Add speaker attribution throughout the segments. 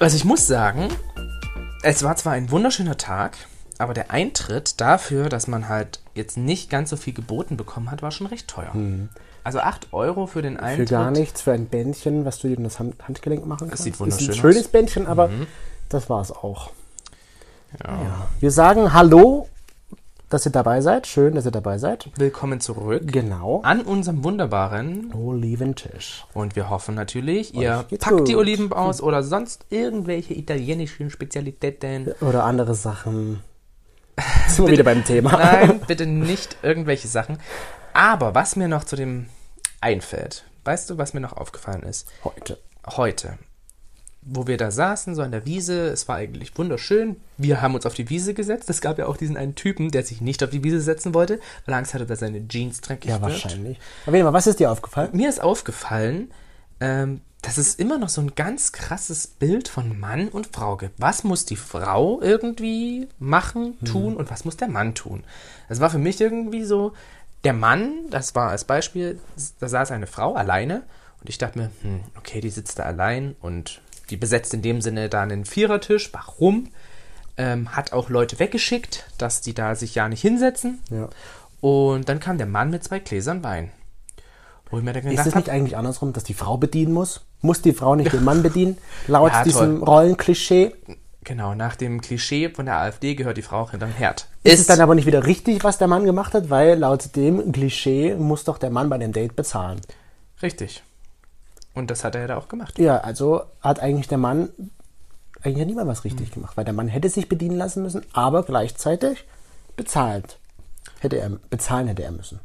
Speaker 1: Also ich muss sagen, es war zwar ein wunderschöner Tag, aber der Eintritt dafür, dass man halt jetzt nicht ganz so viel geboten bekommen hat, war schon recht teuer. Also 8 Euro für den
Speaker 2: Für
Speaker 1: Eintritt.
Speaker 2: gar nichts, für ein Bändchen, was du dir in das Hand Handgelenk machen kannst.
Speaker 1: sieht
Speaker 2: Ist
Speaker 1: wunderschön
Speaker 2: ein schönes
Speaker 1: aus. Mhm.
Speaker 2: Bändchen, aber das war es auch.
Speaker 1: Ja.
Speaker 2: Ja. Wir sagen Hallo, dass ihr dabei seid. Schön, dass ihr dabei seid.
Speaker 1: Willkommen zurück
Speaker 2: Genau.
Speaker 1: an unserem wunderbaren
Speaker 2: Oliventisch.
Speaker 1: und wir hoffen natürlich, ihr
Speaker 2: Euch geht's
Speaker 1: packt die
Speaker 2: gut.
Speaker 1: Oliven aus oder sonst irgendwelche italienischen Spezialitäten.
Speaker 2: Oder andere Sachen. Sind wir wieder beim Thema.
Speaker 1: Nein, bitte nicht irgendwelche Sachen. Aber was mir noch zu dem einfällt, weißt du, was mir noch aufgefallen ist?
Speaker 2: Heute.
Speaker 1: Heute, wo wir da saßen, so an der Wiese, es war eigentlich wunderschön. Wir haben uns auf die Wiese gesetzt. Es gab ja auch diesen einen Typen, der sich nicht auf die Wiese setzen wollte, weil er Angst hatte, dass seine Jeans dreckig
Speaker 2: Ja,
Speaker 1: wird.
Speaker 2: wahrscheinlich. Aber mal, was ist dir aufgefallen?
Speaker 1: Mir ist aufgefallen, ähm, dass es immer noch so ein ganz krasses Bild von Mann und Frau gibt. Was muss die Frau irgendwie machen, tun und was muss der Mann tun? Das war für mich irgendwie so, der Mann, das war als Beispiel, da saß eine Frau alleine und ich dachte mir, hm, okay, die sitzt da allein und die besetzt in dem Sinne da einen Vierertisch. Warum? Ähm, hat auch Leute weggeschickt, dass die da sich ja nicht hinsetzen.
Speaker 2: Ja.
Speaker 1: Und dann kam der Mann mit zwei Gläsern Wein. Wo ich mir dann
Speaker 2: Ist
Speaker 1: gedacht
Speaker 2: es
Speaker 1: habe,
Speaker 2: nicht eigentlich andersrum, dass die Frau bedienen muss? Muss die Frau nicht den Mann bedienen? Laut
Speaker 1: Ja,
Speaker 2: diesem. Rollenklischee.
Speaker 1: Genau, nach dem Klischee von der AfD gehört die Frau auch hinterm Herd.
Speaker 2: Ist es dann aber nicht wieder richtig, was der Mann gemacht hat? Weil laut dem Klischee muss doch der Mann bei dem Date bezahlen.
Speaker 1: richtig. Und das hat er ja da auch gemacht.
Speaker 2: Ja, also hat eigentlich der Mann eigentlich hat niemand was richtig gemacht, weil der Mann hätte sich bedienen lassen müssen, aber gleichzeitig bezahlt. Hätte er, bezahlen hätte er müssen.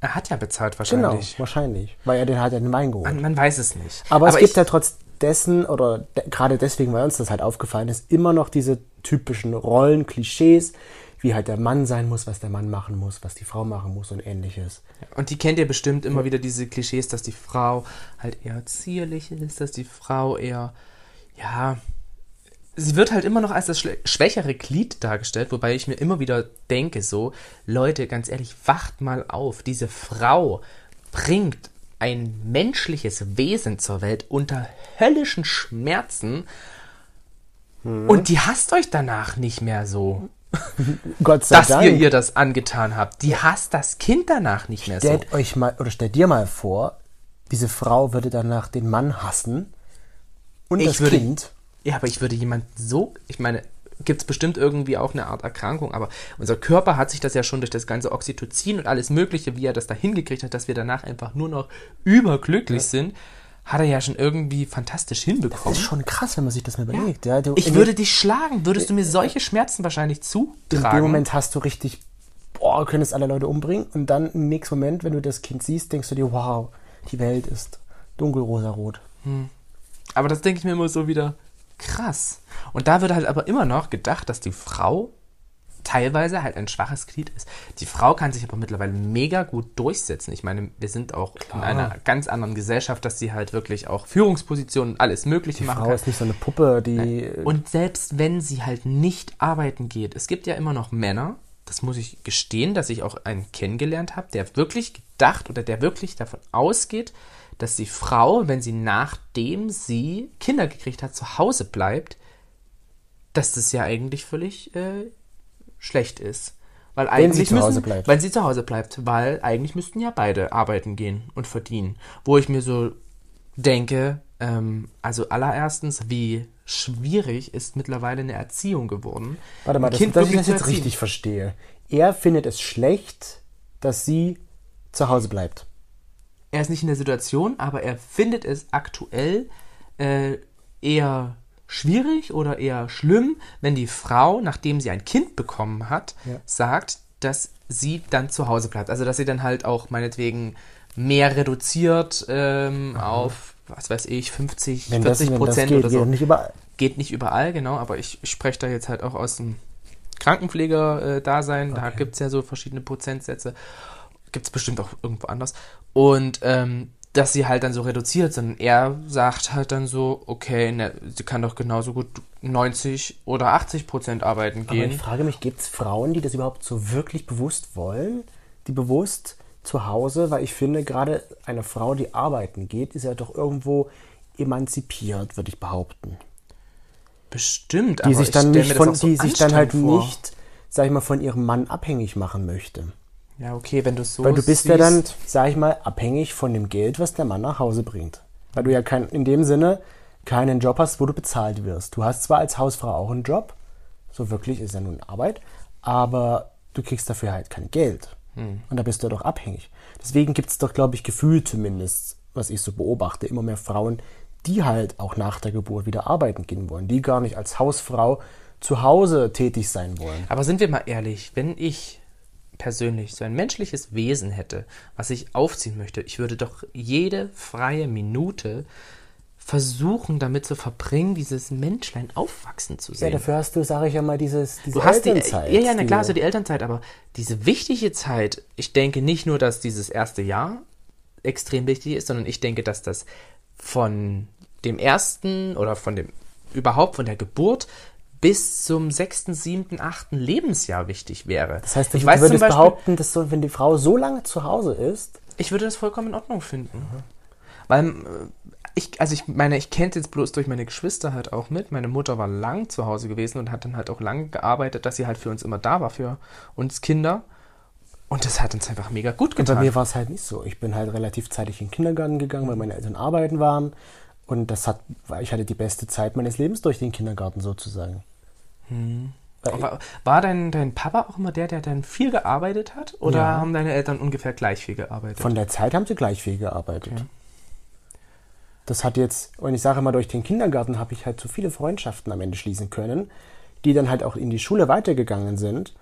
Speaker 1: Er hat ja bezahlt
Speaker 2: Genau,
Speaker 1: wahrscheinlich.
Speaker 2: wahrscheinlich. Weil er den hat ja den Wein geholt.
Speaker 1: Man, man weiß es nicht.
Speaker 2: Aber, es gibt ja trotz dessen, oder de gerade deswegen, weil uns das halt aufgefallen ist, immer noch diese typischen Rollen, Klischees, wie halt der Mann sein muss, was der Mann machen muss, was die Frau machen muss und ähnliches.
Speaker 1: Und die kennt ihr bestimmt immer wieder diese Klischees, dass die Frau halt eher zierlich ist, dass die Frau eher, ja, sie wird halt immer noch als das schwächere Glied dargestellt, wobei ich mir immer wieder denke, so, Leute, ganz ehrlich, wacht mal auf, diese Frau bringt ein menschliches Wesen zur Welt unter höllischen Schmerzen. Und die hasst euch danach nicht mehr so,
Speaker 2: Gott sei
Speaker 1: dass
Speaker 2: Dank.
Speaker 1: ihr ihr das angetan habt. Die hasst das Kind danach nicht mehr so.
Speaker 2: Stellt euch mal, oder stellt dir mal vor, diese Frau würde danach den Mann hassen und
Speaker 1: Ich
Speaker 2: das
Speaker 1: würde-
Speaker 2: Kind.
Speaker 1: Ja, aber ich würde jemand so, ich meine, gibt es bestimmt irgendwie auch eine Art Erkrankung, aber unser Körper hat sich das ja schon durch das ganze Oxytocin und alles Mögliche, wie er das da hingekriegt hat, dass wir danach einfach nur noch überglücklich sind, hat er ja schon irgendwie fantastisch
Speaker 2: Das
Speaker 1: hinbekommen.
Speaker 2: ist schon krass, wenn man sich das mal überlegt. Ja, du,
Speaker 1: Ich
Speaker 2: in
Speaker 1: würde dich schlagen, würdest du mir solche Schmerzen wahrscheinlich
Speaker 2: In
Speaker 1: zutragen.
Speaker 2: dem Moment hast du richtig, boah, könntest alle Leute umbringen. Und dann im nächsten Moment, wenn du das Kind siehst, denkst du dir, wow, die Welt ist dunkelrosarot.
Speaker 1: Aber das denke ich mir immer so wieder krass. Und da wird halt aber immer noch gedacht, dass die Frau teilweise halt ein schwaches Glied ist. Die Frau kann sich aber mittlerweile mega gut durchsetzen. Ich meine, wir sind auch in einer ganz anderen Gesellschaft, dass sie halt wirklich auch Führungspositionen und alles Mögliche
Speaker 2: Die
Speaker 1: machen
Speaker 2: Frau
Speaker 1: kann.
Speaker 2: ist nicht so eine Puppe, die.
Speaker 1: Und selbst wenn sie halt nicht arbeiten geht, es gibt ja immer noch Männer, das muss ich gestehen, dass ich auch einen kennengelernt habe, der wirklich gedacht oder der wirklich davon ausgeht, dass die Frau, wenn sie nachdem sie Kinder gekriegt hat, zu Hause bleibt, dass das ja eigentlich völlig äh, schlecht ist. Weil eigentlich
Speaker 2: sie zu Hause
Speaker 1: müssen,
Speaker 2: bleibt.
Speaker 1: Weil sie zu Hause bleibt, weil eigentlich müssten ja beide arbeiten gehen und verdienen. Wo ich mir so denke, ähm, also allererstens, wie schwierig ist mittlerweile eine Erziehung geworden.
Speaker 2: Warte mal, das,
Speaker 1: Kind
Speaker 2: dass ich das jetzt richtig verstehe. Er findet es schlecht, dass sie zu Hause bleibt.
Speaker 1: Er ist nicht in der Situation, aber er findet es aktuell äh, eher schwierig oder eher schlimm, wenn die Frau, nachdem sie ein Kind bekommen hat,
Speaker 2: Ja.
Speaker 1: sagt, dass sie dann zu Hause bleibt. Also dass sie dann halt auch meinetwegen mehr reduziert ähm, auf, was weiß ich, 50,
Speaker 2: Wenn das,
Speaker 1: 40
Speaker 2: wenn das
Speaker 1: Prozent
Speaker 2: geht,
Speaker 1: oder so.
Speaker 2: geht nicht überall.
Speaker 1: Geht nicht überall, genau, aber ich, ich spreche da jetzt halt auch aus dem Krankenpfleger-Dasein. da
Speaker 2: Okay.
Speaker 1: gibt es ja so verschiedene Prozentsätze. Gibt es bestimmt auch irgendwo anders. Und ähm, dass sie halt dann so reduziert, sondern er sagt halt dann so, okay, ne, sie kann doch genauso gut 90 oder 80 Prozent arbeiten
Speaker 2: Aber
Speaker 1: gehen.
Speaker 2: ich frage mich, gibt es Frauen, die das überhaupt so wirklich bewusst wollen? Die bewusst zu Hause, weil ich finde, gerade eine Frau, die arbeiten geht, ist ja doch irgendwo emanzipiert, würde ich behaupten.
Speaker 1: bestimmt,
Speaker 2: die
Speaker 1: aber
Speaker 2: sich
Speaker 1: ich
Speaker 2: dann nicht von,
Speaker 1: auch so
Speaker 2: die sich dann halt
Speaker 1: vor.
Speaker 2: nicht, sag ich mal, von ihrem Mann abhängig machen möchte.
Speaker 1: Ja, okay, wenn du es so
Speaker 2: Weil du bist ja
Speaker 1: siehst,
Speaker 2: dann, sag ich mal, abhängig von dem Geld, was der Mann nach Hause bringt. Weil du ja kein, in dem Sinne keinen Job hast, wo du bezahlt wirst. Du hast zwar als Hausfrau auch einen Job, so wirklich ist ja nun Arbeit, aber du kriegst dafür halt kein Geld. Und da bist du ja doch abhängig. Deswegen gibt es doch, glaube ich, Gefühl zumindest, was ich so beobachte, immer mehr Frauen, die halt auch nach der Geburt wieder arbeiten gehen wollen, die gar nicht als Hausfrau zu Hause tätig sein wollen.
Speaker 1: Aber sind wir mal ehrlich, wenn ich persönlich so ein menschliches Wesen hätte, was ich aufziehen möchte, ich würde doch jede freie Minute versuchen, damit zu verbringen, dieses Menschlein aufwachsen zu
Speaker 2: Ja,
Speaker 1: sehen.
Speaker 2: dafür hast du, sage ich ja mal, dieses, diese
Speaker 1: Du hast die,
Speaker 2: Elternzeit.
Speaker 1: ja, ja, na
Speaker 2: die
Speaker 1: klar, hast du die Elternzeit, aber diese wichtige Zeit, ich denke nicht nur, dass dieses erste Jahr extrem wichtig ist, sondern ich denke, dass das von dem ersten oder von dem, überhaupt von der Geburt bis zum sechsten, siebten, achten Lebensjahr wichtig wäre.
Speaker 2: Das heißt,
Speaker 1: ich weiß
Speaker 2: würdest
Speaker 1: Beispiel,
Speaker 2: behaupten, dass so, wenn die Frau so lange zu Hause ist,
Speaker 1: ich würde das vollkommen in Ordnung finden. Weil äh, ich, also ich meine, ich kenne jetzt bloß durch meine Geschwister halt auch mit. Meine Mutter war lang zu Hause gewesen und hat dann halt auch lang gearbeitet, dass sie halt für uns immer da war, für uns Kinder. Und das hat uns einfach mega gut
Speaker 2: und bei
Speaker 1: getan.
Speaker 2: mir war es halt nicht so. Ich bin halt relativ zeitig in den Kindergarten gegangen, weil meine Eltern arbeiten waren. Und das hat, ich hatte die beste Zeit meines Lebens durch den Kindergarten sozusagen. Weil
Speaker 1: war, war dein, dein Papa auch immer der, der dann viel gearbeitet hat? Oder
Speaker 2: Ja.
Speaker 1: haben deine Eltern ungefähr gleich viel gearbeitet?
Speaker 2: Von der Zeit haben sie gleich viel gearbeitet. Das hat jetzt, und ich sage mal, durch den Kindergarten habe ich halt so viele Freundschaften am Ende schließen können, die dann halt auch in die Schule weitergegangen sind,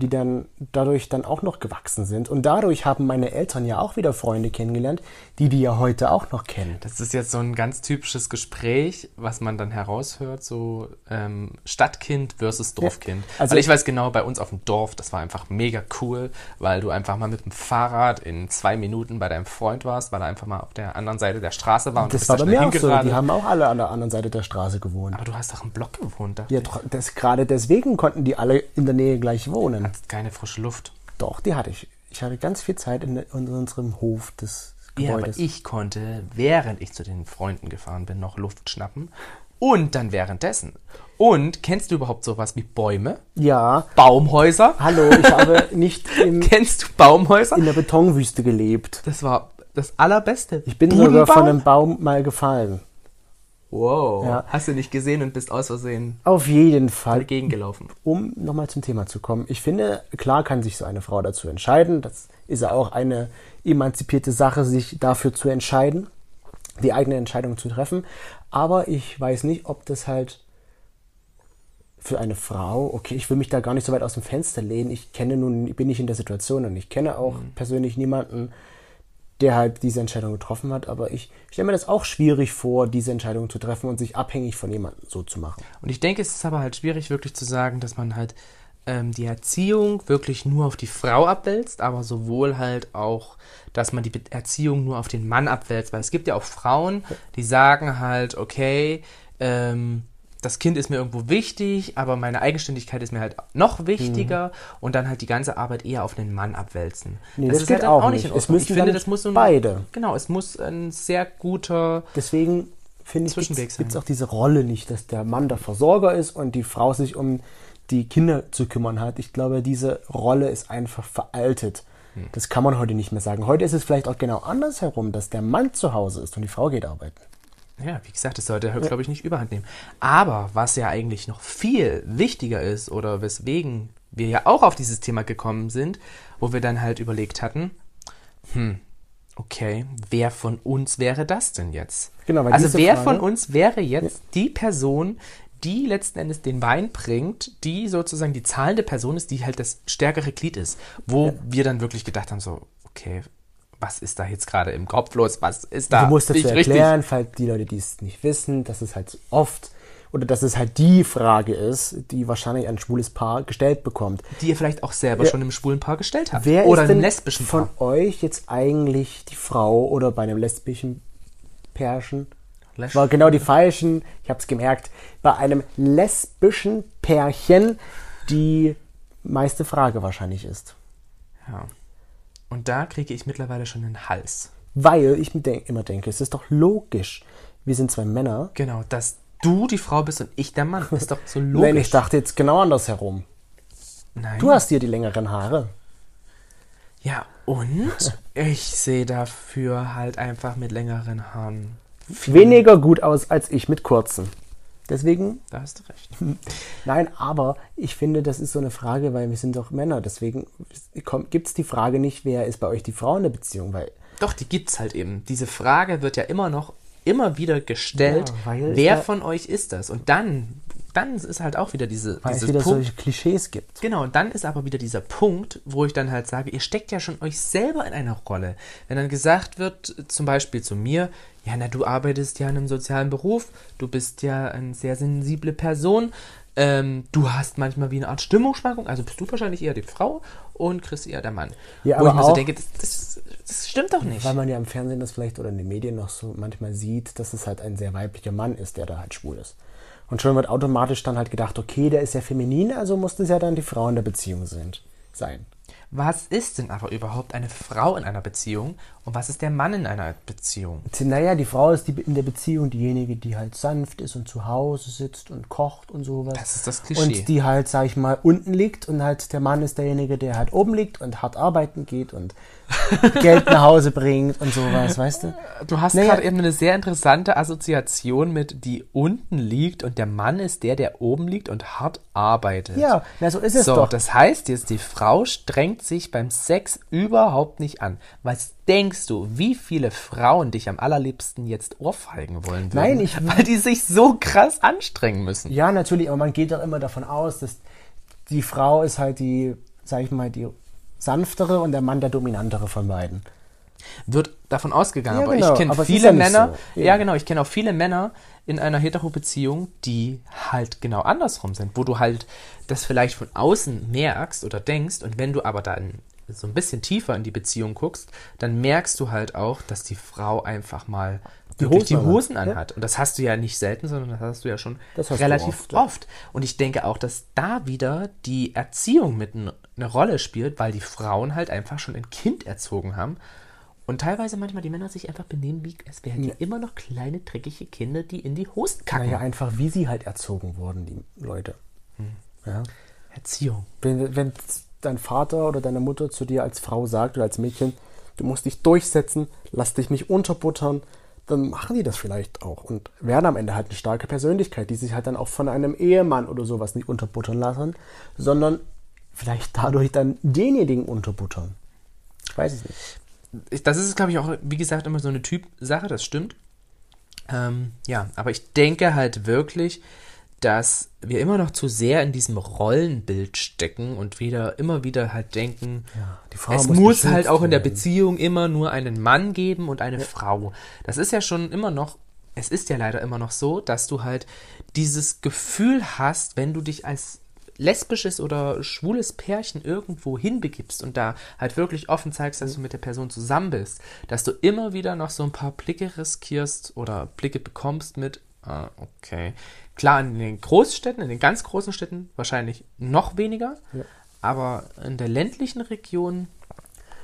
Speaker 2: die dann dadurch dann auch noch gewachsen sind. Und dadurch haben meine Eltern ja auch wieder Freunde kennengelernt, die die ja heute auch noch kennen.
Speaker 1: Das ist jetzt so ein ganz typisches Gespräch, was man dann heraushört, so ähm, Stadtkind versus Dorfkind.
Speaker 2: also-
Speaker 1: weil ich weiß genau, bei uns auf dem Dorf, das war einfach mega cool, weil du einfach mal mit dem Fahrrad in zwei Minuten bei deinem Freund warst, weil er einfach mal auf der anderen Seite der Straße war. Und du
Speaker 2: Das war bei mir auch so. Die haben auch alle an der anderen Seite der Straße gewohnt.
Speaker 1: Aber du hast doch im Block gewohnt, dachte
Speaker 2: Ja,
Speaker 1: ich.
Speaker 2: das, gerade deswegen konnten die alle in der Nähe gleich wohnen.
Speaker 1: Hattest keine frische Luft.
Speaker 2: Doch, die hatte ich. Ich hatte ganz viel Zeit in, in unserem Hof des
Speaker 1: Ja, aber
Speaker 2: Gebäudes.
Speaker 1: ich konnte, während ich zu den Freunden gefahren bin, noch Luft schnappen. Und dann währenddessen. Und kennst du überhaupt sowas wie Bäume?
Speaker 2: ja,
Speaker 1: Baumhäuser?
Speaker 2: hallo, ich habe nicht im,
Speaker 1: Kennst du Baumhäuser?
Speaker 2: in der Betonwüste gelebt.
Speaker 1: Das war das Allerbeste.
Speaker 2: Ich bin sogar von
Speaker 1: Budenbaum?
Speaker 2: einem Baum mal gefallen.
Speaker 1: Wow.
Speaker 2: Ja.
Speaker 1: Hast du nicht gesehen und bist aus Versehen
Speaker 2: Auf jeden Fall.
Speaker 1: dagegen gelaufen.
Speaker 2: Um nochmal zum Thema zu kommen. Ich finde, klar kann sich so eine Frau dazu entscheiden. Das ist ja auch eine emanzipierte Sache, sich dafür zu entscheiden, die eigene Entscheidung zu treffen. Aber ich weiß nicht, ob das halt für eine Frau, okay, ich will mich da gar nicht so weit aus dem Fenster lehnen. Ich kenne nun, ich bin nicht in der Situation und ich kenne auch persönlich niemanden, der halt diese Entscheidung getroffen hat. Aber ich stelle mir das auch schwierig vor, diese Entscheidung zu treffen und sich abhängig von jemandem so zu machen.
Speaker 1: Und ich denke, es ist aber halt schwierig, wirklich zu sagen, dass man halt ähm, die Erziehung wirklich nur auf die Frau abwälzt, aber sowohl halt auch, dass man die Erziehung nur auf den Mann abwälzt. Weil es gibt ja auch Frauen, die sagen halt, okay, ähm, das Kind ist mir irgendwo wichtig, aber meine Eigenständigkeit ist mir halt noch wichtiger und dann halt die ganze Arbeit eher auf den Mann abwälzen.
Speaker 2: Nee, das
Speaker 1: ist
Speaker 2: geht
Speaker 1: halt dann
Speaker 2: auch nicht.
Speaker 1: in
Speaker 2: Es
Speaker 1: Ordnung.
Speaker 2: müssen
Speaker 1: ich finde, das muss ein,
Speaker 2: beide.
Speaker 1: Genau, es muss ein sehr guter
Speaker 2: Deswegen finde ich, gibt es auch diese Rolle nicht, dass der Mann der Versorger ist und die Frau sich um die Kinder zu kümmern hat. Ich glaube, diese Rolle ist einfach veraltet.
Speaker 1: Hm.
Speaker 2: Das kann man heute nicht mehr sagen. Heute ist es vielleicht auch genau andersherum, dass der Mann zu Hause ist und die Frau geht arbeiten.
Speaker 1: Ja, wie gesagt, das sollte, glaube ich, nicht überhand nehmen. Aber was ja eigentlich noch viel wichtiger ist oder weswegen wir ja auch auf dieses Thema gekommen sind, wo wir dann halt überlegt hatten, hm, okay, wer von uns wäre das denn jetzt?
Speaker 2: Genau, weil
Speaker 1: also wer
Speaker 2: Frage-
Speaker 1: von uns wäre jetzt die Person, die letzten Endes den Wein bringt, die sozusagen die zahlende Person ist, die halt das stärkere Glied ist, wo wir dann wirklich gedacht haben, so, okay, was ist da jetzt gerade im Kopf los? Was ist da
Speaker 2: du musst dazu
Speaker 1: nicht richtig?
Speaker 2: erklären, falls die Leute, die es nicht wissen, dass es halt oft oder dass es halt die Frage ist, die wahrscheinlich ein schwules Paar gestellt bekommt.
Speaker 1: die ihr vielleicht auch selber
Speaker 2: Ja.
Speaker 1: schon im schwulen Paar gestellt habt.
Speaker 2: Wer
Speaker 1: Oder
Speaker 2: ist denn
Speaker 1: lesbischen
Speaker 2: von
Speaker 1: Paar.
Speaker 2: euch jetzt eigentlich die Frau oder bei einem lesbischen Pärchen?
Speaker 1: Lesb-
Speaker 2: War genau die falschen, ich habe es gemerkt, bei einem lesbischen Pärchen die meiste Frage wahrscheinlich ist.
Speaker 1: Ja. Und da kriege ich mittlerweile schon den Hals.
Speaker 2: Weil ich mir denk, immer denke, es ist doch logisch. Wir sind zwei Männer.
Speaker 1: Genau, dass du die Frau bist und ich der Mann. Ist doch so logisch.
Speaker 2: Nein, ich dachte jetzt genau andersherum.
Speaker 1: Nein.
Speaker 2: Du hast hier die längeren Haare.
Speaker 1: Ja, und ich sehe dafür halt einfach mit längeren Haaren.
Speaker 2: Weniger gut aus als ich mit kurzen. Deswegen,
Speaker 1: Da hast du recht.
Speaker 2: nein, aber ich finde, das ist so eine Frage, weil wir sind doch Männer. Deswegen gibt es die Frage nicht, wer ist bei euch die Frau in der Beziehung? Weil
Speaker 1: Doch, die gibt's halt eben. Diese Frage wird ja immer noch, immer wieder gestellt.
Speaker 2: Ja, weil
Speaker 1: wer von euch ist das? Und dann, dann ist halt auch wieder diese,
Speaker 2: weil es wieder
Speaker 1: Punkt.
Speaker 2: solche Klischees gibt.
Speaker 1: Genau, dann ist aber wieder dieser Punkt, wo ich dann halt sage, ihr steckt ja schon euch selber in einer Rolle. Wenn dann gesagt wird, zum Beispiel zu mir, ja, na, du arbeitest ja in einem sozialen Beruf, du bist ja eine sehr sensible Person, ähm, du hast manchmal wie eine Art Stimmungsschwankung, also bist du wahrscheinlich eher die Frau und Chris eher der Mann.
Speaker 2: Ja,
Speaker 1: wo ich
Speaker 2: aber
Speaker 1: mir so denke, das, das, das stimmt doch nicht.
Speaker 2: Weil man ja im Fernsehen das vielleicht oder in den Medien noch so manchmal sieht, dass es halt ein sehr weiblicher Mann ist, der da halt schwul ist. Und schon wird automatisch dann halt gedacht, okay, der ist ja feminin, also muss das ja dann die Frau in der Beziehung sind, sein.
Speaker 1: Was ist denn aber überhaupt eine Frau in einer Beziehung und was ist der Mann in einer Beziehung?
Speaker 2: Naja, die Frau ist die, in der Beziehung diejenige, die halt sanft ist und zu Hause sitzt und kocht und sowas.
Speaker 1: Das ist das Klischee.
Speaker 2: Und die halt, sag ich mal, unten liegt und halt der Mann ist derjenige, der halt oben liegt und hart arbeiten geht und Geld nach Hause bringt und sowas, weißt du?
Speaker 1: Du hast
Speaker 2: Naja.
Speaker 1: gerade eben eine sehr interessante Assoziation mit die unten liegt und der Mann ist der, der oben liegt und hart arbeitet.
Speaker 2: Ja, na so ist es
Speaker 1: so,
Speaker 2: doch.
Speaker 1: das heißt jetzt, die Frau strengt sich beim Sex überhaupt nicht an. Was denkst du, wie viele Frauen dich am allerliebsten jetzt ohrfeigen wollen würden?
Speaker 2: Nein, ich-
Speaker 1: Weil die sich so krass anstrengen müssen.
Speaker 2: Ja, natürlich, aber man geht doch immer davon aus, dass die Frau ist halt die, sag ich mal, die sanftere und der Mann der dominantere von beiden.
Speaker 1: Wird davon ausgegangen,
Speaker 2: Ja,
Speaker 1: aber
Speaker 2: genau,
Speaker 1: ich kenne viele
Speaker 2: ja
Speaker 1: Männer,
Speaker 2: so.
Speaker 1: ja
Speaker 2: Ja.
Speaker 1: genau, ich kenne auch viele Männer in einer Hetero-Beziehung, die halt genau andersrum sind, wo du halt das vielleicht von außen merkst oder denkst und wenn du aber dann so ein bisschen tiefer in die Beziehung guckst, dann merkst du halt auch, dass die Frau einfach mal
Speaker 2: Die
Speaker 1: wirklich die
Speaker 2: Hosen anhat,
Speaker 1: Hosen
Speaker 2: ja.
Speaker 1: anhat. Und das hast du ja nicht selten, sondern das hast du ja schon relativ
Speaker 2: oft,
Speaker 1: oft,
Speaker 2: ja.
Speaker 1: Und ich denke auch, dass da wieder die Erziehung mit eine Rolle spielt, weil die Frauen halt einfach schon ein Kind erzogen haben. Und teilweise manchmal die Männer sich einfach benehmen, wie es wären die immer noch kleine, dreckige Kinder, die in die Hosen kacken.
Speaker 2: Naja, einfach wie sie halt erzogen wurden, die Leute. Ja.
Speaker 1: Erziehung.
Speaker 2: Wenn, wenn dein Vater oder deine Mutter zu dir als Frau sagt oder als Mädchen, du musst dich durchsetzen, lass dich nicht unterbuttern, dann machen die das vielleicht auch und werden am Ende halt eine starke Persönlichkeit, die sich halt dann auch von einem Ehemann oder sowas nicht unterbuttern lassen, sondern vielleicht dadurch dann denjenigen unterbuttern. Ich weiß es nicht.
Speaker 1: Ich- Das ist, glaube ich, auch, wie gesagt, immer so eine Typsache, das stimmt. Ähm, ja, aber ich denke halt wirklich, dass wir immer noch zu sehr in diesem Rollenbild stecken und wieder immer wieder halt denken,
Speaker 2: Frau
Speaker 1: es
Speaker 2: muss
Speaker 1: muss, halt auch in der. Beziehung immer nur einen Mann geben und eine Frau. Das ist ja schon immer noch, es ist ja leider immer noch so, dass du halt dieses Gefühl hast, wenn du dich als lesbisches oder schwules Pärchen irgendwo hinbegibst und da halt wirklich offen zeigst, dass du mit der Person zusammen bist, dass du immer wieder noch so ein paar Blicke riskierst oder Blicke bekommst mit, ah, okay. Klar, in den Großstädten, in den ganz großen Städten wahrscheinlich noch weniger, aber in der ländlichen Region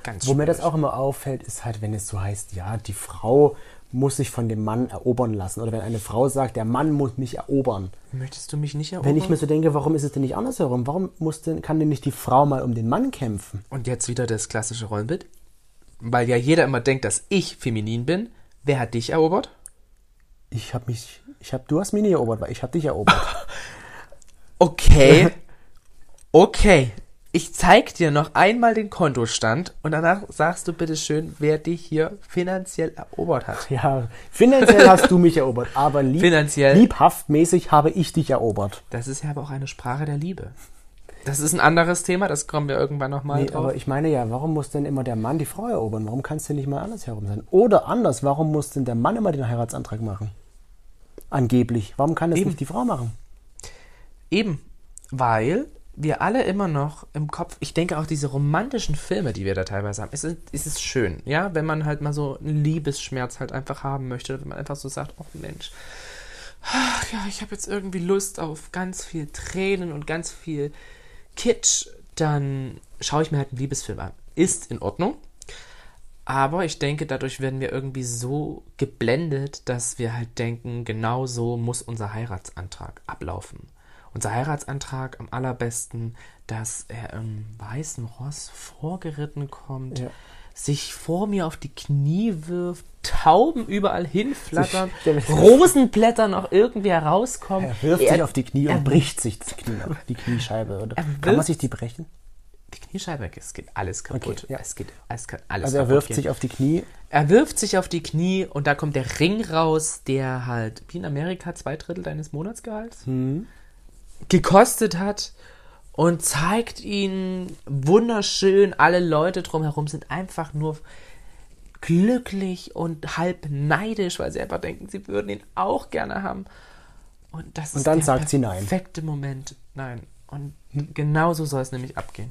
Speaker 1: ganz
Speaker 2: Wo mir das auch immer auffällt, ist halt, wenn es so heißt, ja, die Frau muss sich von dem Mann erobern lassen. Oder wenn eine Frau sagt, der Mann muss mich erobern.
Speaker 1: Möchtest du mich nicht erobern?
Speaker 2: Wenn ich mir so denke, warum ist es denn nicht andersherum? Warum muss denn, kann denn nicht die Frau mal um den Mann kämpfen?
Speaker 1: Und jetzt wieder das klassische Rollenbild. Weil ja jeder immer denkt, dass ich feminin bin. Wer hat dich erobert?
Speaker 2: Ich habe mich, ich habe, du hast mich nie erobert, weil ich habe dich erobert.
Speaker 1: Okay. Okay. Ich zeig dir noch einmal den Kontostand und danach sagst du bitte schön, wer dich hier finanziell erobert hat.
Speaker 2: ja, finanziell hast du mich erobert, aber lieb,
Speaker 1: Finanziell.
Speaker 2: liebhaftmäßig habe ich dich erobert.
Speaker 1: Das ist ja aber auch eine Sprache der Liebe. Das ist ein anderes Thema, das kommen wir irgendwann nochmal
Speaker 2: Nee,
Speaker 1: drauf.
Speaker 2: aber ich meine ja, warum muss denn immer der Mann die Frau erobern? Warum kann es denn nicht mal andersherum sein? Oder anders, warum muss denn der Mann immer den Heiratsantrag machen? Angeblich. Warum kann das
Speaker 1: Eben.
Speaker 2: nicht die Frau machen?
Speaker 1: Eben, weil wir alle immer noch im Kopf, ich denke auch diese romantischen Filme, die wir da teilweise haben, es ist, es ist schön, ja, wenn man halt mal so einen Liebesschmerz halt einfach haben möchte, wenn man einfach so sagt, oh Mensch, ach ja, ich habe jetzt irgendwie Lust auf ganz viel Tränen und ganz viel Kitsch, dann schaue ich mir halt einen Liebesfilm an. Ist in Ordnung. Aber ich denke, dadurch werden wir irgendwie so geblendet, dass wir halt denken, genau so muss unser Heiratsantrag ablaufen. Unser Heiratsantrag am allerbesten, dass er im weißen Ross vorgeritten kommt,
Speaker 2: Ja.
Speaker 1: Sich vor mir auf die Knie wirft, Tauben überall hinflattern, Rosenblätter noch irgendwie herauskommen.
Speaker 2: Er wirft sich auf die Knie
Speaker 1: er-
Speaker 2: und bricht sich das Knie, ab, die Kniescheibe. Oder?
Speaker 1: Er
Speaker 2: Kann man sich die brechen?
Speaker 1: Die Kniescheibe, es geht alles kaputt.
Speaker 2: Okay, ja.
Speaker 1: Es geht, es kann alles
Speaker 2: Also er wirft
Speaker 1: gehen.
Speaker 2: sich auf die Knie.
Speaker 1: Er wirft sich auf die Knie und da kommt der Ring raus, der halt, wie in Amerika, zwei Drittel deines Monatsgehalts gekostet hat und zeigt ihn wunderschön. Alle Leute drumherum sind einfach nur glücklich und halb neidisch, weil sie einfach denken, sie würden ihn auch gerne haben. Und das
Speaker 2: Und
Speaker 1: ist
Speaker 2: dann
Speaker 1: der
Speaker 2: sagt sie nein.
Speaker 1: perfekte Moment. Nein. Und genauso soll es nämlich abgehen.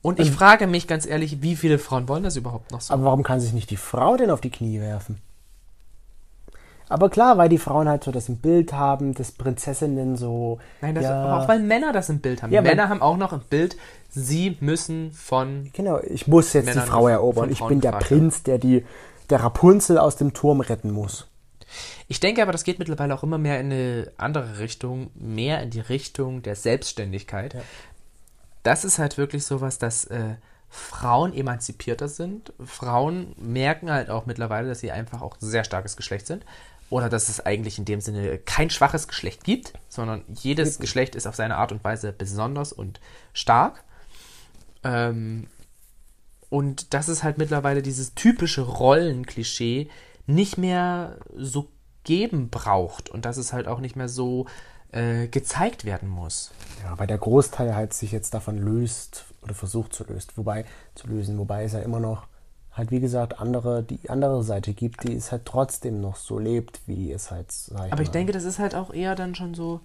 Speaker 1: Und ich frage mich ganz ehrlich, wie viele Frauen wollen das überhaupt noch so?
Speaker 2: Aber warum kann sich nicht die Frau denn auf die Knie werfen? Aber klar, weil die Frauen halt so das im Bild haben, das Prinzessinnen so.
Speaker 1: Nein, das,
Speaker 2: ja,
Speaker 1: auch weil Männer das im Bild haben.
Speaker 2: Ja,
Speaker 1: Männer haben auch noch im Bild, sie müssen von.
Speaker 2: Genau, ich muss jetzt
Speaker 1: Männern
Speaker 2: die Frau erobern. Ich bin der Prinz, der die der Rapunzel aus dem Turm retten muss.
Speaker 1: Ich denke aber, das geht mittlerweile auch immer mehr in eine andere Richtung, mehr in die Richtung der Selbstständigkeit. Das ist halt wirklich sowas, dass äh, Frauen emanzipierter sind. Frauen merken halt auch mittlerweile, dass sie einfach auch ein sehr starkes Geschlecht sind. Oder dass es eigentlich in dem Sinne kein schwaches Geschlecht gibt, sondern jedes Geschlecht ist auf seine Art und Weise besonders und stark. Ähm, und dass es halt mittlerweile dieses typische Rollenklischee nicht mehr so geben braucht und dass es halt auch nicht mehr so äh, gezeigt werden muss.
Speaker 2: Ja, weil der Großteil halt sich jetzt davon löst oder versucht zu löst, wobei zu lösen, wobei es ja immer noch halt wie gesagt andere die andere Seite gibt, die es halt trotzdem noch so lebt, wie es halt. Sag
Speaker 1: Aber ich denke, das ist halt auch eher dann schon so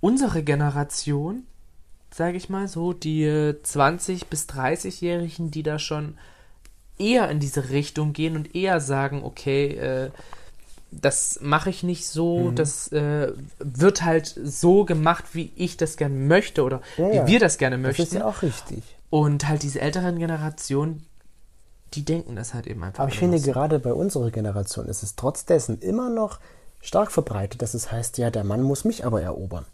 Speaker 1: unsere Generation, sage ich mal, so die äh, 20- bis 30-Jährigen, die da schon eher in diese Richtung gehen und eher sagen, okay, äh, das mache ich nicht
Speaker 2: Mhm.
Speaker 1: so, das äh, wird halt so gemacht, wie ich das gerne möchte oder
Speaker 2: Ja,
Speaker 1: wie wir das gerne
Speaker 2: das
Speaker 1: möchten.
Speaker 2: ist ja auch richtig.
Speaker 1: Und halt diese älteren Generationen, die denken das halt eben einfach.
Speaker 2: Aber ich finde, gerade bei unserer Generation ist es trotz dessen immer noch stark verbreitet, dass es heißt, ja, der Mann muss mich aber erobern.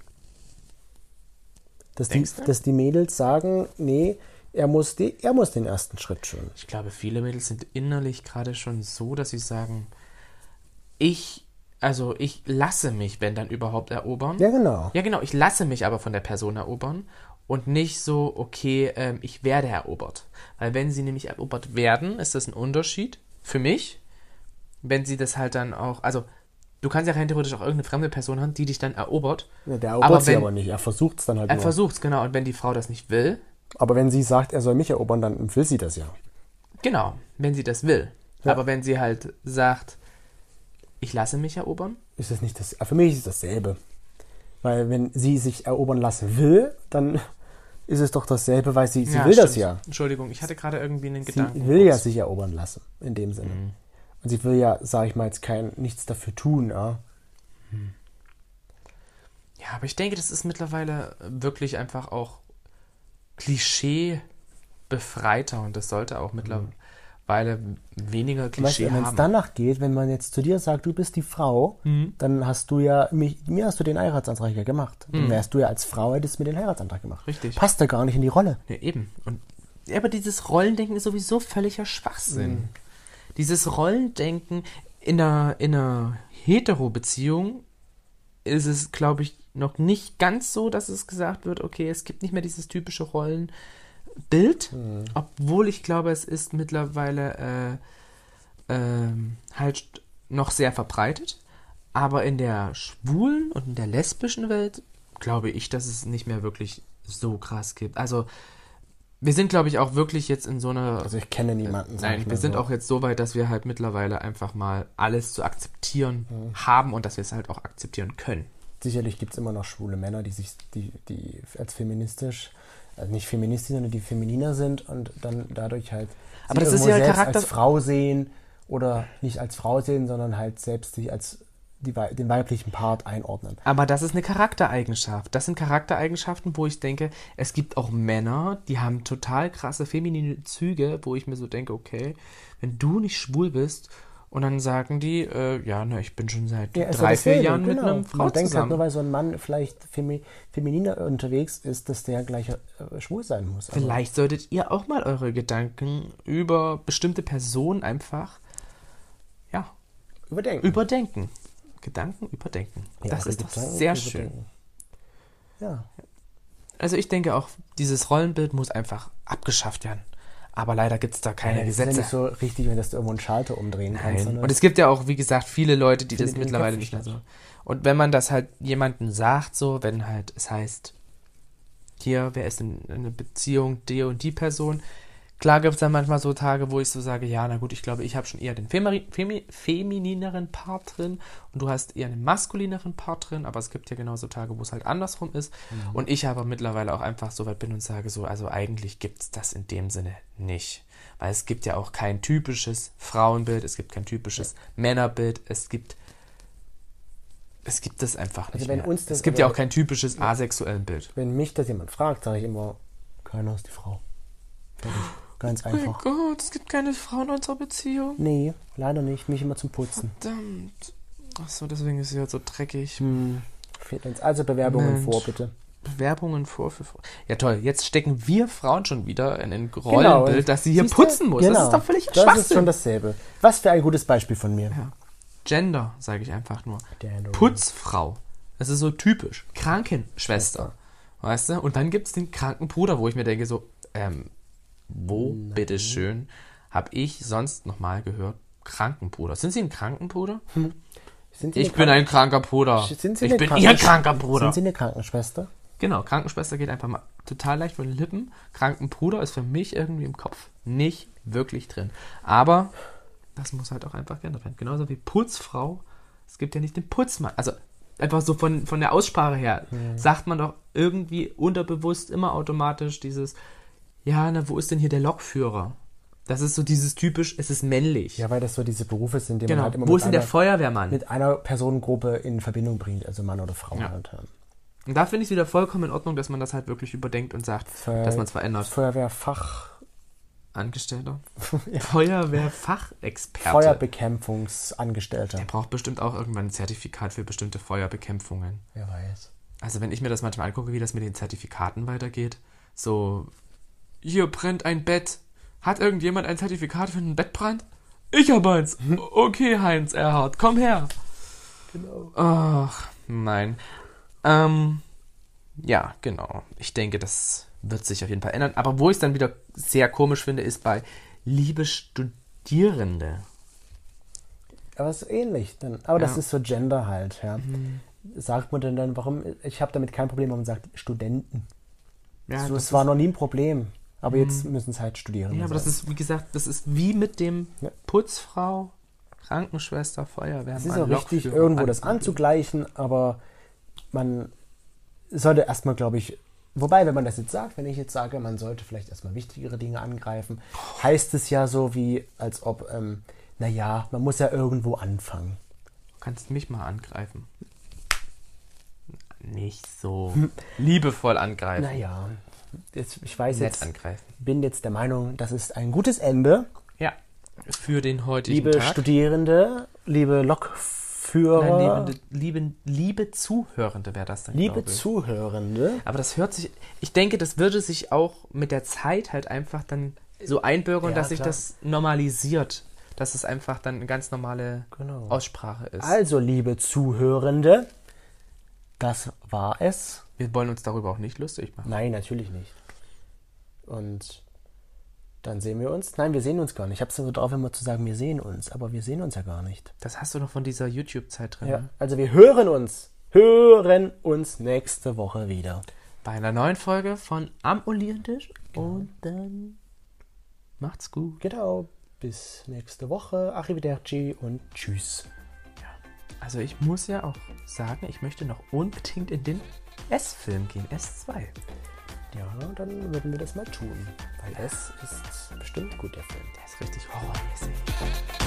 Speaker 2: Dass die, dass die Mädels sagen, nee, er muss, die, er muss den ersten Schritt schon.
Speaker 1: Ich glaube, viele Mädels sind innerlich gerade schon so, dass sie sagen, ich, also ich lasse mich, wenn dann überhaupt erobern.
Speaker 2: Ja, genau.
Speaker 1: Ja, genau, ich lasse mich aber von der Person erobern und nicht so, okay, ähm, ich werde erobert. Weil wenn sie nämlich erobert werden, ist das ein Unterschied für mich. Wenn sie das halt dann auch, also du kannst ja rein theoretisch auch irgendeine fremde Person haben, die dich dann erobert.
Speaker 2: Ja, der erobert
Speaker 1: Aber
Speaker 2: sie
Speaker 1: wenn-
Speaker 2: aber nicht. Er versucht es dann halt
Speaker 1: Er
Speaker 2: nur.
Speaker 1: versucht's, genau. Und wenn die Frau das nicht will,
Speaker 2: aber wenn sie sagt, er soll mich erobern, dann will sie das ja.
Speaker 1: genau, wenn sie das will.
Speaker 2: Ja.
Speaker 1: Aber wenn sie halt sagt, ich lasse mich erobern,
Speaker 2: Ist das nicht das? Für mich ist es dasselbe. Weil wenn sie sich erobern lassen will, dann ist es doch dasselbe, weil sie, sie will das
Speaker 1: stimmt.
Speaker 2: ja.
Speaker 1: Entschuldigung, ich hatte gerade irgendwie einen
Speaker 2: Sie
Speaker 1: Gedanken.
Speaker 2: will ja sich erobern lassen, in dem Sinne.
Speaker 1: Mhm.
Speaker 2: Und sie will ja, sag ich mal, jetzt kein, nichts dafür tun, ja.
Speaker 1: Ja, aber ich denke, das ist mittlerweile wirklich einfach auch Klischee befreiter und das sollte auch mittlerweile weniger
Speaker 2: Weißt
Speaker 1: Klischee
Speaker 2: du, wenn es danach geht, wenn man jetzt zu dir sagt, du bist die Frau,
Speaker 1: Mhm.
Speaker 2: dann hast du ja, mich, mir hast du den Heiratsantrag ja gemacht. Dann wärst du ja als Frau, hättest mir den Heiratsantrag gemacht.
Speaker 1: Mhm. Richtig.
Speaker 2: Passt da gar nicht in die Rolle.
Speaker 1: Ja, eben. Und, ja, aber dieses Rollendenken ist sowieso völliger Schwachsinn.
Speaker 2: Mhm.
Speaker 1: Dieses Rollendenken in einer, in einer Hetero-Beziehung ist es, glaube ich, noch nicht ganz so, dass es gesagt wird, okay, es gibt nicht mehr dieses typische Rollenbild,
Speaker 2: Mhm.
Speaker 1: obwohl ich glaube, es ist mittlerweile äh, ähm, halt noch sehr verbreitet. Aber in der schwulen und in der lesbischen Welt glaube ich, dass es nicht mehr wirklich so krass gibt. Also wir sind, glaube ich, auch wirklich jetzt in so einer.
Speaker 2: Also ich kenne niemanden.
Speaker 1: Nein, wir sind
Speaker 2: so.
Speaker 1: auch jetzt so weit, dass wir halt mittlerweile einfach mal alles zu akzeptieren
Speaker 2: Mhm.
Speaker 1: haben und dass wir es halt auch akzeptieren können.
Speaker 2: Sicherlich gibt es immer noch schwule Männer, die sich, die, die als feministisch, also nicht feministisch, sondern die femininer sind und dann dadurch halt
Speaker 1: Aber
Speaker 2: sich
Speaker 1: das ist ja
Speaker 2: selbst
Speaker 1: Charakter-
Speaker 2: als Frau sehen oder nicht als Frau sehen, sondern halt selbst sich als die, den weiblichen Part einordnen.
Speaker 1: Aber das ist eine Charaktereigenschaft. Das sind Charaktereigenschaften, wo ich denke, es gibt auch Männer, die haben total krasse feminine Züge, wo ich mir so denke, okay, wenn du nicht schwul bist und dann sagen die, äh, ja, ne, ich bin schon seit
Speaker 2: Ja,
Speaker 1: drei, vier Jahren mit
Speaker 2: genau.
Speaker 1: einem Frau
Speaker 2: Man denkt halt
Speaker 1: zusammen.
Speaker 2: nur, weil so ein Mann vielleicht femi femininer unterwegs ist, dass der gleich äh, schwul sein muss. Aber
Speaker 1: Vielleicht solltet ihr auch mal eure Gedanken über bestimmte Personen einfach, ja,
Speaker 2: überdenken.
Speaker 1: überdenken. Gedanken überdenken.
Speaker 2: Ja,
Speaker 1: das ist doch sehr schön.
Speaker 2: Ja.
Speaker 1: Also ich denke auch, dieses Rollenbild muss einfach abgeschafft werden. Aber leider gibt es da keine
Speaker 2: Das ist ja
Speaker 1: Gesetze.
Speaker 2: nicht so richtig, wenn das du irgendwo einen Schalter umdrehen kannst.
Speaker 1: Nein. Und es gibt ja auch, wie gesagt, viele Leute, die
Speaker 2: Viele,
Speaker 1: das mittlerweile nicht mehr so. Und wenn man das halt jemandem sagt, so, wenn halt es heißt, hier, wer ist in in einer Beziehung, die und die Person, klar gibt es dann manchmal so Tage, wo ich so sage, ja, na gut, ich glaube, ich habe schon eher den Femi Femi feminineren Part drin und du hast eher einen maskulineren Part drin, aber es gibt ja genauso Tage, wo es halt andersrum ist.
Speaker 2: Mhm.
Speaker 1: Und ich aber mittlerweile auch einfach so weit bin und sage so, also eigentlich gibt es das in dem Sinne nicht. Weil es gibt ja auch kein typisches Frauenbild, es gibt kein typisches Männerbild, es gibt es gibt das einfach nicht
Speaker 2: Also wenn
Speaker 1: mehr.
Speaker 2: uns das-
Speaker 1: es gibt ja auch kein typisches asexuellen Bild.
Speaker 2: Wenn mich das jemand fragt, sage ich immer, keiner ist die Frau. Fertig. Ganz einfach.
Speaker 1: Gott, es gibt keine Frauen in unserer Beziehung.
Speaker 2: Nee, leider nicht. Mich immer zum Putzen.
Speaker 1: Verdammt. Achso, deswegen ist sie halt so dreckig.
Speaker 2: Hm. Fehlt uns also Bewerbungen
Speaker 1: Mensch.
Speaker 2: vor, bitte.
Speaker 1: Bewerbungen vor für Frauen. Ja toll, jetzt stecken wir Frauen schon wieder in ein
Speaker 2: Genau.
Speaker 1: Rollenbild, dass sie hier
Speaker 2: Siehste?
Speaker 1: putzen muss. Das
Speaker 2: Genau.
Speaker 1: ist doch völlig
Speaker 2: Das ist
Speaker 1: Schwachsinn.
Speaker 2: schon dasselbe. Was für ein gutes Beispiel von mir.
Speaker 1: Ja. Gender, sage ich einfach nur.
Speaker 2: Gender.
Speaker 1: Putzfrau. Das ist so typisch. Krankenschwester. Weißt du? Und dann gibt es den kranken Bruder, wo ich mir denke, so, ähm, wo, bitteschön, habe ich sonst nochmal gehört, Krankenbruder. Sind Sie ein Krankenbruder?
Speaker 2: Sie
Speaker 1: Ich bin
Speaker 2: Kranken-
Speaker 1: ein kranker Bruder.
Speaker 2: Sind Sie
Speaker 1: ich
Speaker 2: eine
Speaker 1: bin Ihr kranker Bruder.
Speaker 2: Sind Sie eine Krankenschwester?
Speaker 1: Genau, Krankenschwester geht einfach mal total leicht von den Lippen. Krankenbruder ist für mich irgendwie im Kopf nicht wirklich drin. Aber das muss halt auch einfach geändert werden. Genauso wie Putzfrau. Es gibt ja nicht den Putzmann. Also einfach so von, von der Aussprache her sagt man doch irgendwie unterbewusst immer automatisch dieses, ja, na, wo ist denn hier der Lokführer? Das ist so dieses typisch, es ist männlich.
Speaker 2: Ja, weil das so diese Berufe sind, die
Speaker 1: genau.
Speaker 2: man halt immer
Speaker 1: wo
Speaker 2: mit,
Speaker 1: ist denn der Feuerwehrmann?
Speaker 2: mit einer Personengruppe in Verbindung bringt, also Mann oder Frau
Speaker 1: Ja.
Speaker 2: halt.
Speaker 1: Und da finde ich es wieder vollkommen in Ordnung, dass man das halt wirklich überdenkt und sagt,
Speaker 2: Feuer-
Speaker 1: dass man es verändert.
Speaker 2: Feuerwehrfach,
Speaker 1: Angestellter.
Speaker 2: Ja.
Speaker 1: Feuerwehrfachexperte.
Speaker 2: Feuerbekämpfungsangestellter.
Speaker 1: Der braucht bestimmt auch irgendwann ein Zertifikat für bestimmte Feuerbekämpfungen.
Speaker 2: Wer weiß.
Speaker 1: Also wenn ich mir das manchmal angucke, wie das mit den Zertifikaten weitergeht, so, hier brennt ein Bett. Hat irgendjemand ein Zertifikat für einen Bettbrand? Ich habe eins. Okay, Heinz Erhard, komm her.
Speaker 2: Genau.
Speaker 1: Ach, nein. Ähm, ja, genau. Ich denke, das wird sich auf jeden Fall ändern. Aber wo ich es dann wieder sehr komisch finde, ist bei liebe Studierende.
Speaker 2: Aber es ist ähnlich. Dann, aber das
Speaker 1: Ja.
Speaker 2: ist so Gender halt, ja.
Speaker 1: Mhm.
Speaker 2: Sagt man denn dann, warum? Ich habe damit kein Problem, wenn man sagt Studenten.
Speaker 1: Ja,
Speaker 2: so,
Speaker 1: das
Speaker 2: es war noch nie ein Problem. Aber jetzt müssen es halt studieren.
Speaker 1: Ja, aber das ist, wie gesagt, das ist wie mit dem
Speaker 2: Ja.
Speaker 1: Putzfrau, Krankenschwester, Feuerwehrmann.
Speaker 2: Es ist auch richtig, irgendwo das anzugleichen, aber man sollte erstmal, glaube ich, wobei, wenn man das jetzt sagt, wenn ich jetzt sage, man sollte vielleicht erstmal wichtigere Dinge angreifen, heißt es ja so wie, als ob, ähm, naja, man muss ja irgendwo anfangen.
Speaker 1: Du kannst mich mal angreifen. Nicht so liebevoll angreifen.
Speaker 2: Naja, jetzt, ich weiß
Speaker 1: Nett
Speaker 2: jetzt,
Speaker 1: angreifen.
Speaker 2: bin jetzt der Meinung, das ist ein gutes Ende.
Speaker 1: Ja. Für den heutigen
Speaker 2: Liebe
Speaker 1: Tag.
Speaker 2: Studierende, liebe Lokführer,
Speaker 1: Nein, liebe, liebe, liebe Zuhörende wäre das dann.
Speaker 2: liebe. Zuhörende.
Speaker 1: Aber das hört sich, ich denke, das würde sich auch mit der Zeit halt einfach dann so einbürgern,
Speaker 2: Ja,
Speaker 1: dass sich
Speaker 2: klar.
Speaker 1: das normalisiert. Dass es einfach dann eine ganz normale
Speaker 2: Genau.
Speaker 1: Aussprache ist.
Speaker 2: Also, liebe Zuhörende, das war es.
Speaker 1: Wir wollen uns darüber auch nicht lustig machen.
Speaker 2: Nein, natürlich nicht. Und dann sehen wir uns. Nein, wir sehen uns gar nicht. Ich habe es so drauf, immer zu sagen, wir sehen uns, aber wir sehen uns ja gar nicht.
Speaker 1: Das hast du noch von dieser YouTube-Zeit drin.
Speaker 2: Ja,
Speaker 1: ne?
Speaker 2: also wir hören uns, hören uns nächste Woche wieder.
Speaker 1: Bei einer neuen Folge von Am Olierentisch. Und dann macht's gut.
Speaker 2: Genau, bis nächste Woche. Arrivederci und tschüss.
Speaker 1: Also ich muss ja auch sagen, ich möchte noch unbedingt in den S-Film gehen, S2.
Speaker 2: Ja, dann würden wir das mal tun. Weil es ist bestimmt gut, der Film.
Speaker 1: Der ist richtig horrormäßig.